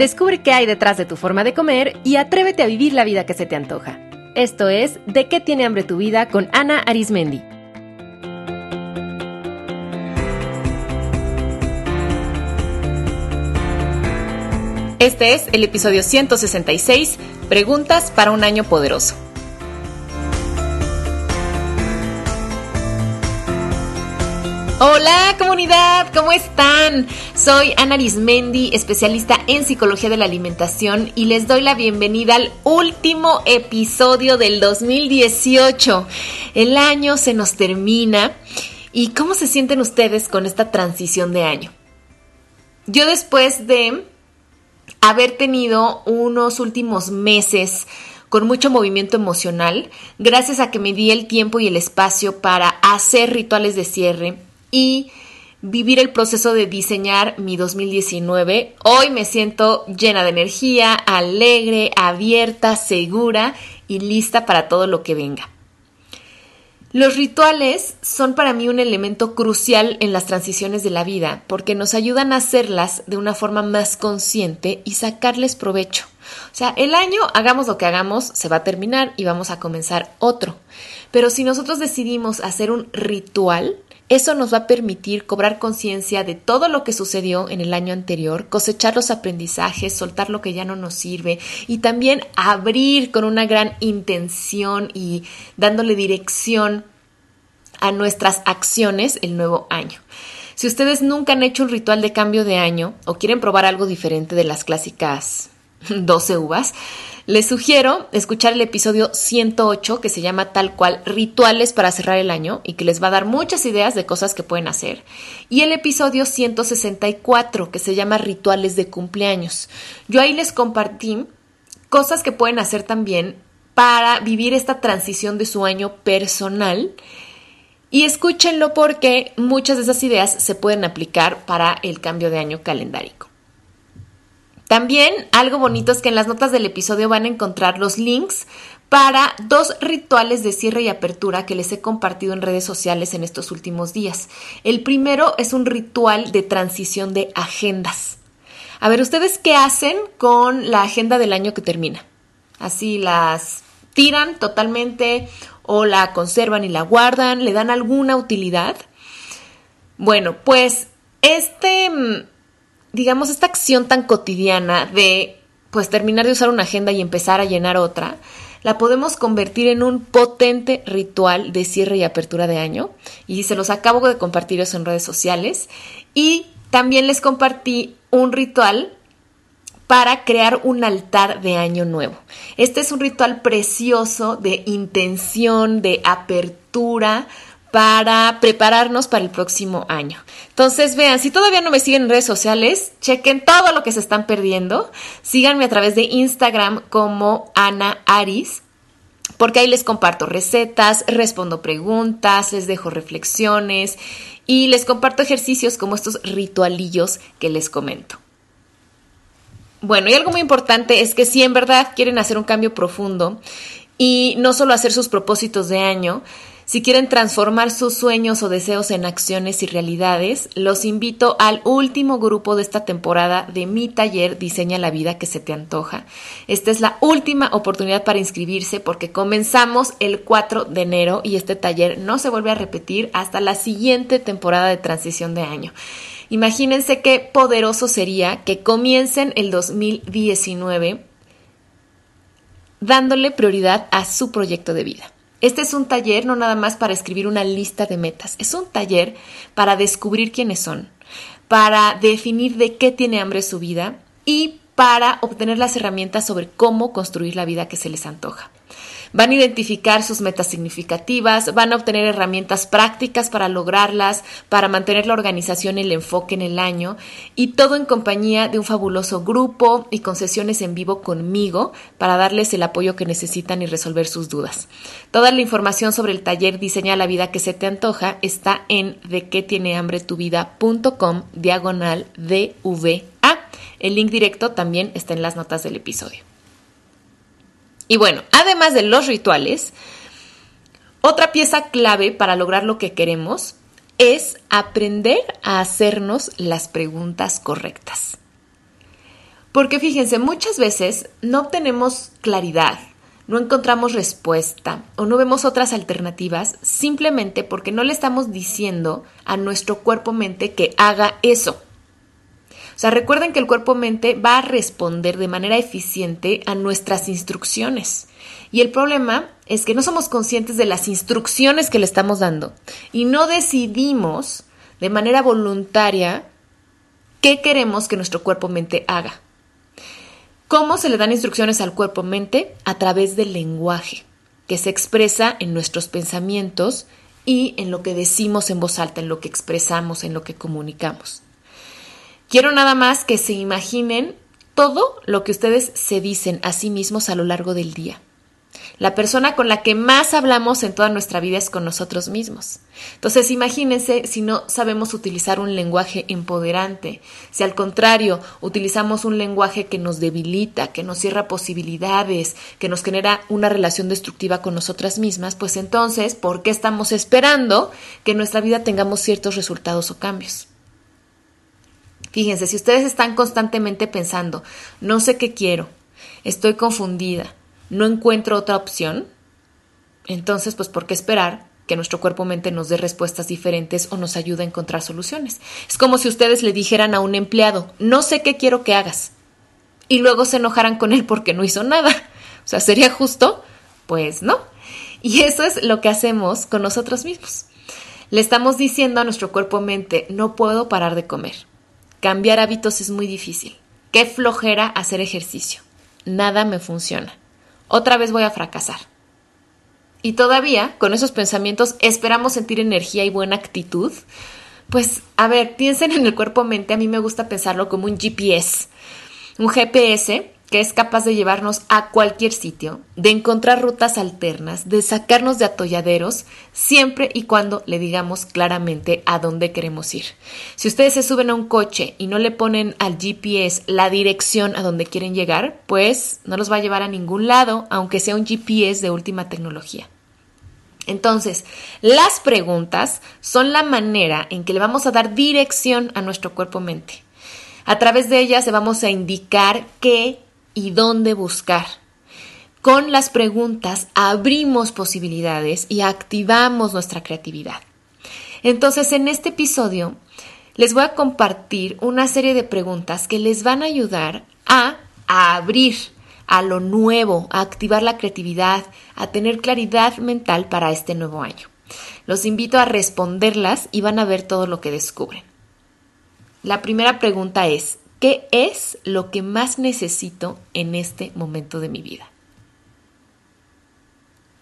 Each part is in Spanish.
Descubre qué hay detrás de tu forma de comer y atrévete a vivir la vida que se te antoja. Esto es De qué tiene hambre tu vida con Ana Arismendi. Este es el episodio 166, Preguntas para un año poderoso. Hola comunidad, ¿cómo están? Soy Ana Arismendi, especialista en psicología de la alimentación y les doy la bienvenida al último episodio del 2018. El año se nos termina y ¿cómo se sienten ustedes con esta transición de año? Yo después de haber tenido unos últimos meses con mucho movimiento emocional, gracias a que me di el tiempo y el espacio para hacer rituales de cierre, y vivir el proceso de diseñar mi 2019. Hoy me siento llena de energía, alegre, abierta, segura y lista para todo lo que venga. Los rituales son para mí un elemento crucial en las transiciones de la vida porque nos ayudan a hacerlas de una forma más consciente y sacarles provecho. O sea, el año, hagamos lo que hagamos, se va a terminar y vamos a comenzar otro. Pero si nosotros decidimos hacer un ritual, eso nos va a permitir cobrar conciencia de todo lo que sucedió en el año anterior, cosechar los aprendizajes, soltar lo que ya no nos sirve y también abrir con una gran intención y dándole dirección a nuestras acciones el nuevo año. Si ustedes nunca han hecho un ritual de cambio de año o quieren probar algo diferente de las clásicas 12 uvas, les sugiero escuchar el episodio 108 que se llama tal cual Rituales para cerrar el año y que les va a dar muchas ideas de cosas que pueden hacer. Y el episodio 164 que se llama Rituales de cumpleaños. Yo ahí les compartí cosas que pueden hacer también para vivir esta transición de su año personal. Y escúchenlo porque muchas de esas ideas se pueden aplicar para el cambio de año calendárico. También algo bonito es que en las notas del episodio van a encontrar los links para dos rituales de cierre y apertura que les he compartido en redes sociales en estos últimos días. El primero es un ritual de transición de agendas. A ver, ¿ustedes qué hacen con la agenda del año que termina? Así las tiran totalmente o la conservan y la guardan, le dan alguna utilidad. Bueno, pues este mm, digamos, esta acción tan cotidiana de pues terminar de usar una agenda y empezar a llenar otra, la podemos convertir en un potente ritual de cierre y apertura de año. Y se los acabo de compartir eso en redes sociales. Y también les compartí un ritual para crear un altar de año nuevo. Este es un ritual precioso de intención, de apertura, para prepararnos para el próximo año. Entonces, vean, si todavía no me siguen en redes sociales, chequen todo lo que se están perdiendo. Síganme a través de Instagram como Ana Aris, porque ahí les comparto recetas, respondo preguntas, les dejo reflexiones y les comparto ejercicios como estos ritualillos que les comento. Bueno, y algo muy importante es que si en verdad quieren hacer un cambio profundo y no solo hacer sus propósitos de año, si quieren transformar sus sueños o deseos en acciones y realidades, los invito al último grupo de esta temporada de mi taller Diseña la vida que se te antoja. Esta es la última oportunidad para inscribirse porque comenzamos el 4 de enero y este taller no se vuelve a repetir hasta la siguiente temporada de transición de año. Imagínense qué poderoso sería que comiencen el 2019 dándole prioridad a su proyecto de vida. Este es un taller no nada más para escribir una lista de metas, es un taller para descubrir quiénes son, para definir de qué tiene hambre su vida y para obtener las herramientas sobre cómo construir la vida que se les antoja. Van a identificar sus metas significativas, van a obtener herramientas prácticas para lograrlas, para mantener la organización y el enfoque en el año y todo en compañía de un fabuloso grupo y con sesiones en vivo conmigo para darles el apoyo que necesitan y resolver sus dudas. Toda la información sobre el taller Diseña la vida que se te antoja está en de qué tiene hambre tu vida.com diagonal DVA. El link directo también está en las notas del episodio. Y bueno, además de los rituales, otra pieza clave para lograr lo que queremos es aprender a hacernos las preguntas correctas. Porque fíjense, muchas veces no obtenemos claridad, no encontramos respuesta o no vemos otras alternativas simplemente porque no le estamos diciendo a nuestro cuerpo-mente que haga eso. O sea, recuerden que el cuerpo-mente va a responder de manera eficiente a nuestras instrucciones. Y el problema es que no somos conscientes de las instrucciones que le estamos dando y no decidimos de manera voluntaria qué queremos que nuestro cuerpo-mente haga. ¿Cómo se le dan instrucciones al cuerpo-mente? A través del lenguaje, que se expresa en nuestros pensamientos y en lo que decimos en voz alta, en lo que expresamos, en lo que comunicamos. Quiero nada más que se imaginen todo lo que ustedes se dicen a sí mismos a lo largo del día. La persona con la que más hablamos en toda nuestra vida es con nosotros mismos. Entonces, imagínense si no sabemos utilizar un lenguaje empoderante, si al contrario utilizamos un lenguaje que nos debilita, que nos cierra posibilidades, que nos genera una relación destructiva con nosotras mismas, pues entonces, ¿por qué estamos esperando que en nuestra vida tengamos ciertos resultados o cambios? Fíjense, si ustedes están constantemente pensando, no sé qué quiero, estoy confundida, no encuentro otra opción, entonces, pues, ¿por qué esperar que nuestro cuerpo-mente nos dé respuestas diferentes o nos ayude a encontrar soluciones? Es como si ustedes le dijeran a un empleado, no sé qué quiero que hagas, y luego se enojaran con él porque no hizo nada. O sea, ¿sería justo? Pues no. Y eso es lo que hacemos con nosotros mismos. Le estamos diciendo a nuestro cuerpo-mente, no puedo parar de comer. Cambiar hábitos es muy difícil. Qué flojera hacer ejercicio. Nada me funciona otra vez voy a fracasar. Y todavía, con esos pensamientos, esperamos sentir energía y buena actitud. Pues, a ver, piensen en el cuerpo-mente, a mí me gusta pensarlo como un GPS. Un GPS que es capaz de llevarnos a cualquier sitio, de encontrar rutas alternas, de sacarnos de atolladeros, siempre y cuando le digamos claramente a dónde queremos ir. Si ustedes se suben a un coche y no le ponen al GPS la dirección a donde quieren llegar, pues no los va a llevar a ningún lado, aunque sea un GPS de última tecnología. Entonces, las preguntas son la manera en que le vamos a dar dirección a nuestro cuerpo-mente. A través de ellas le vamos a indicar qué y dónde buscar. Con las preguntas abrimos posibilidades y activamos nuestra creatividad. Entonces, en este episodio les voy a compartir una serie de preguntas que les van a ayudar a, abrir a lo nuevo, a activar la creatividad, a tener claridad mental para este nuevo año. Los invito a responderlas y van a ver todo lo que descubren. La primera pregunta es, ¿Qué es lo que más necesito en este momento de mi vida?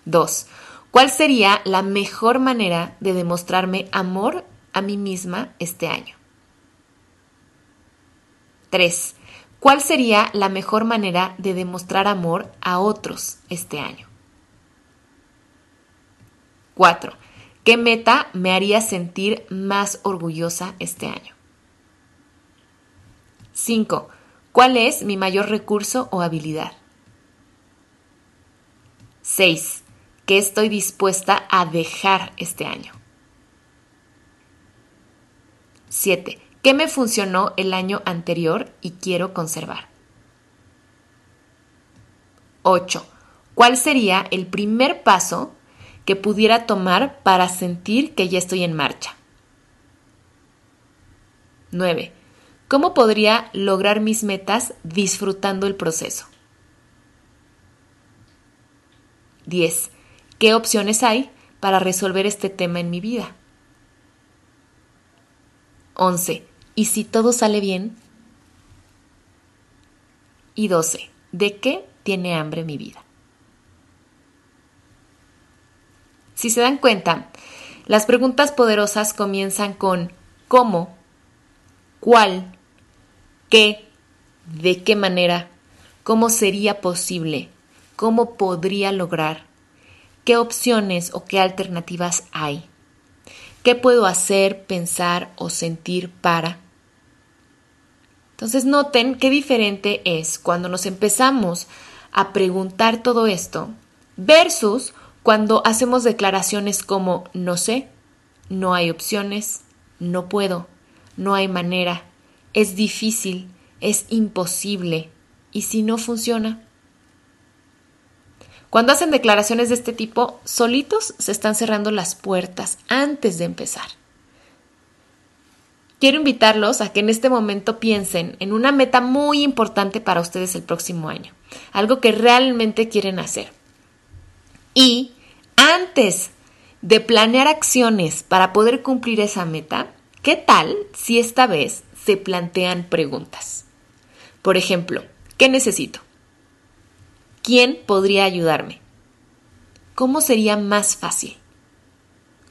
2. ¿Cuál sería la mejor manera de demostrarme amor a mí misma este año? 3. ¿Cuál sería la mejor manera de demostrar amor a otros este año? 4. ¿Qué meta me haría sentir más orgullosa este año? 5. ¿Cuál es mi mayor recurso o habilidad? 6. ¿Qué estoy dispuesta a dejar este año? 7. ¿Qué me funcionó el año anterior y quiero conservar? 8. ¿Cuál sería el primer paso que pudiera tomar para sentir que ya estoy en marcha? 9. ¿Cómo podría lograr mis metas disfrutando el proceso? 10. ¿Qué opciones hay para resolver este tema en mi vida? 11. ¿Y si todo sale bien? Y 12. ¿De qué tiene hambre mi vida? Si se dan cuenta, las preguntas poderosas comienzan con ¿cómo? ¿Cuál? ¿Qué? ¿De qué manera? ¿Cómo sería posible? ¿Cómo podría lograr? ¿Qué opciones o qué alternativas hay? ¿Qué puedo hacer, pensar o sentir para? Entonces noten qué diferente es cuando nos empezamos a preguntar todo esto versus cuando hacemos declaraciones como no sé, no hay opciones, no puedo, no hay manera, es difícil, es imposible. ¿Y si no funciona? Cuando hacen declaraciones de este tipo, solitos se están cerrando las puertas antes de empezar. Quiero invitarlos a que en este momento piensen en una meta muy importante para ustedes el próximo año, algo que realmente quieren hacer. Y antes de planear acciones para poder cumplir esa meta, ¿qué tal si esta vez se plantean preguntas? Por ejemplo, ¿qué necesito? ¿Quién podría ayudarme? ¿Cómo sería más fácil?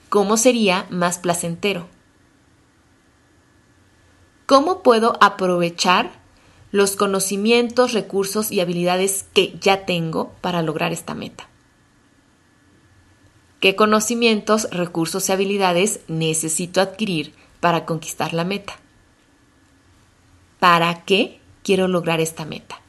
¿Cómo sería más placentero? ¿Cómo puedo aprovechar los conocimientos, recursos y habilidades que ya tengo para lograr esta meta? ¿Qué conocimientos, recursos y habilidades necesito adquirir para conquistar la meta? ¿Para qué quiero lograr esta meta?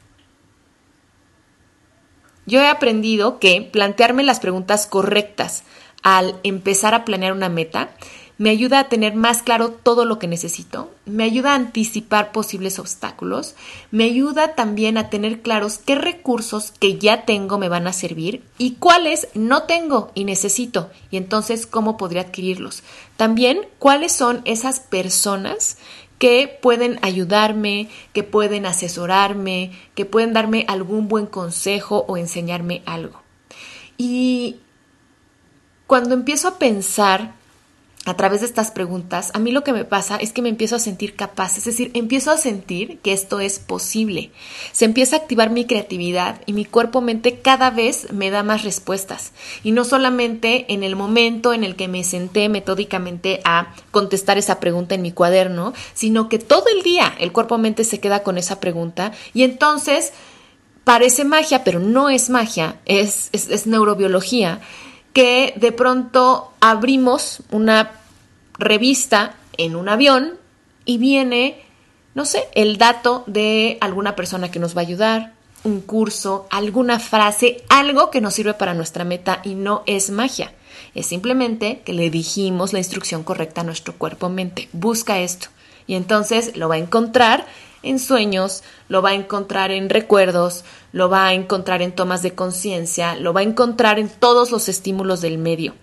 Yo he aprendido que plantearme las preguntas correctas al empezar a planear una meta me ayuda a tener más claro todo lo que necesito, me ayuda a anticipar posibles obstáculos, me ayuda también a tener claros qué recursos que ya tengo me van a servir y cuáles no tengo y necesito, y entonces cómo podría adquirirlos. También cuáles son esas personas que pueden ayudarme, que pueden asesorarme, que pueden darme algún buen consejo o enseñarme algo. Y cuando empiezo a pensar a través de estas preguntas, a mí lo que me pasa es que me empiezo a sentir capaz, es decir, empiezo a sentir que esto es posible. Se empieza a activar mi creatividad y mi cuerpo-mente cada vez me da más respuestas. Y no solamente en el momento en el que me senté metódicamente a contestar esa pregunta en mi cuaderno, sino que todo el día el cuerpo-mente se queda con esa pregunta y entonces parece magia, pero no es magia, es, es, es neurobiología que de pronto abrimos una revista en un avión y viene, no sé, el dato de alguna persona que nos va a ayudar, un curso, alguna frase, algo que nos sirve para nuestra meta y no es magia. Es simplemente que le dijimos la instrucción correcta a nuestro cuerpo-mente. Busca esto. Y entonces lo va a encontrar en sueños, lo va a encontrar en recuerdos, lo va a encontrar en tomas de conciencia, lo va a encontrar en todos los estímulos del medio.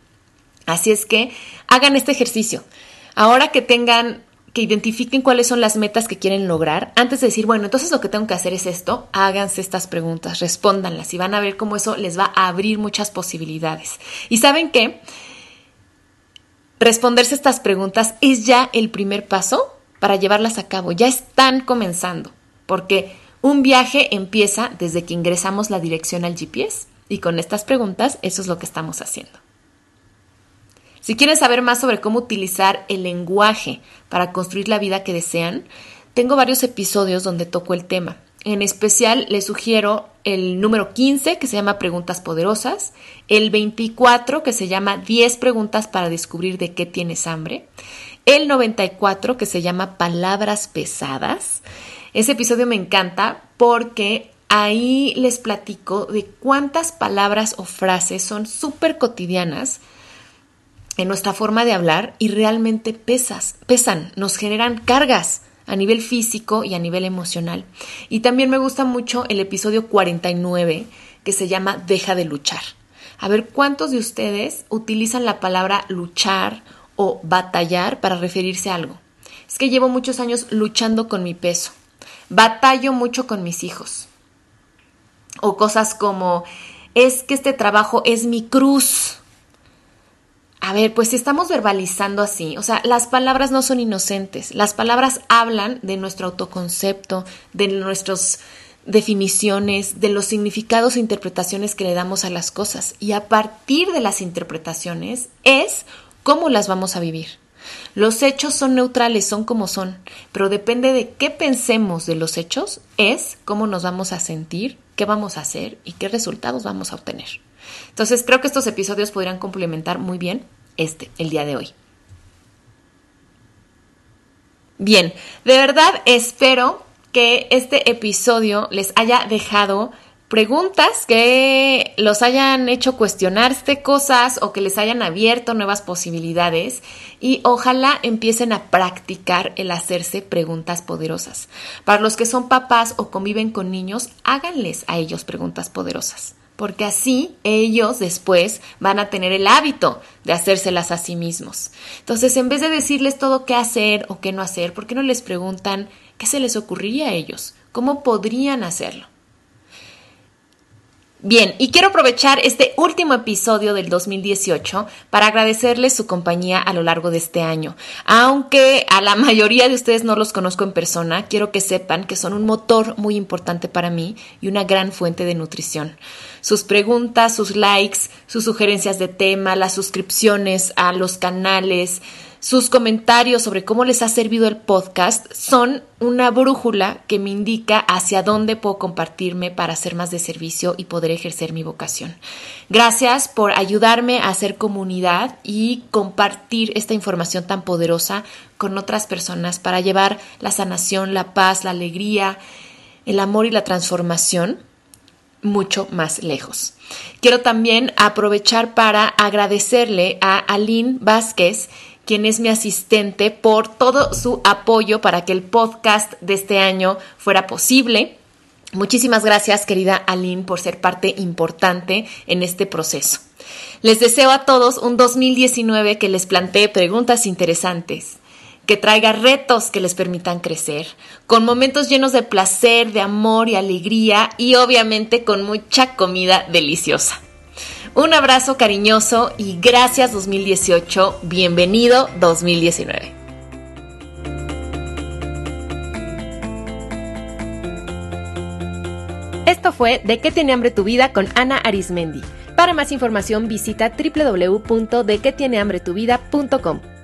Así es que hagan este ejercicio. Ahora que tengan, que identifiquen cuáles son las metas que quieren lograr, antes de decir, bueno, entonces lo que tengo que hacer es esto, háganse estas preguntas, respóndanlas y van a ver cómo eso les va a abrir muchas posibilidades. Y saben qué? Responderse estas preguntas es ya el primer paso para llevarlas a cabo. Ya están comenzando, porque un viaje empieza desde que ingresamos la dirección al GPS y con estas preguntas eso es lo que estamos haciendo. Si quieren saber más sobre cómo utilizar el lenguaje para construir la vida que desean, tengo varios episodios donde toco el tema. En especial les sugiero el número 15 que se llama Preguntas Poderosas, el 24 que se llama 10 preguntas para descubrir de qué tienes hambre, el 94 que se llama Palabras Pesadas. Ese episodio me encanta porque ahí les platico de cuántas palabras o frases son súper cotidianas en nuestra forma de hablar y realmente pesas, pesan, nos generan cargas a nivel físico y a nivel emocional. Y también me gusta mucho el episodio 49 que se llama Deja de luchar. A ver cuántos de ustedes utilizan la palabra luchar o batallar para referirse a algo. Es que llevo muchos años luchando con mi peso. Batallo mucho con mis hijos. O cosas como es que este trabajo es mi cruz a ver, pues si estamos verbalizando así, o sea, las palabras no son inocentes, las palabras hablan de nuestro autoconcepto, de nuestras definiciones, de los significados e interpretaciones que le damos a las cosas y a partir de las interpretaciones es cómo las vamos a vivir. Los hechos son neutrales, son como son, pero depende de qué pensemos de los hechos, es cómo nos vamos a sentir, qué vamos a hacer y qué resultados vamos a obtener. Entonces creo que estos episodios podrían complementar muy bien este, el día de hoy. Bien, de verdad espero que este episodio les haya dejado preguntas que los hayan hecho cuestionarse cosas o que les hayan abierto nuevas posibilidades y ojalá empiecen a practicar el hacerse preguntas poderosas. Para los que son papás o conviven con niños, háganles a ellos preguntas poderosas, porque así ellos después van a tener el hábito de hacérselas a sí mismos. Entonces, en vez de decirles todo qué hacer o qué no hacer, ¿por qué no les preguntan qué se les ocurriría a ellos? ¿Cómo podrían hacerlo? Bien, y quiero aprovechar este último episodio del 2018 para agradecerles su compañía a lo largo de este año. Aunque a la mayoría de ustedes no los conozco en persona, quiero que sepan que son un motor muy importante para mí y una gran fuente de nutrición. Sus preguntas, sus likes, sus sugerencias de tema, las suscripciones a los canales, sus comentarios sobre cómo les ha servido el podcast son una brújula que me indica hacia dónde puedo compartirme para hacer más de servicio y poder ejercer mi vocación. Gracias por ayudarme a hacer comunidad y compartir esta información tan poderosa con otras personas para llevar la sanación, la paz, la alegría, el amor y la transformación mucho más lejos. Quiero también aprovechar para agradecerle a Aline Vázquez, quien es mi asistente, por todo su apoyo para que el podcast de este año fuera posible. Muchísimas gracias, querida Aline, por ser parte importante en este proceso. Les deseo a todos un 2019 que les plantee preguntas interesantes, que traiga retos que les permitan crecer, con momentos llenos de placer, de amor y alegría y obviamente con mucha comida deliciosa. Un abrazo cariñoso y gracias 2018. Bienvenido 2019. Esto fue De qué tiene hambre tu vida con Ana Arismendi. Para más información visita www.dequetienehambretuvida.com.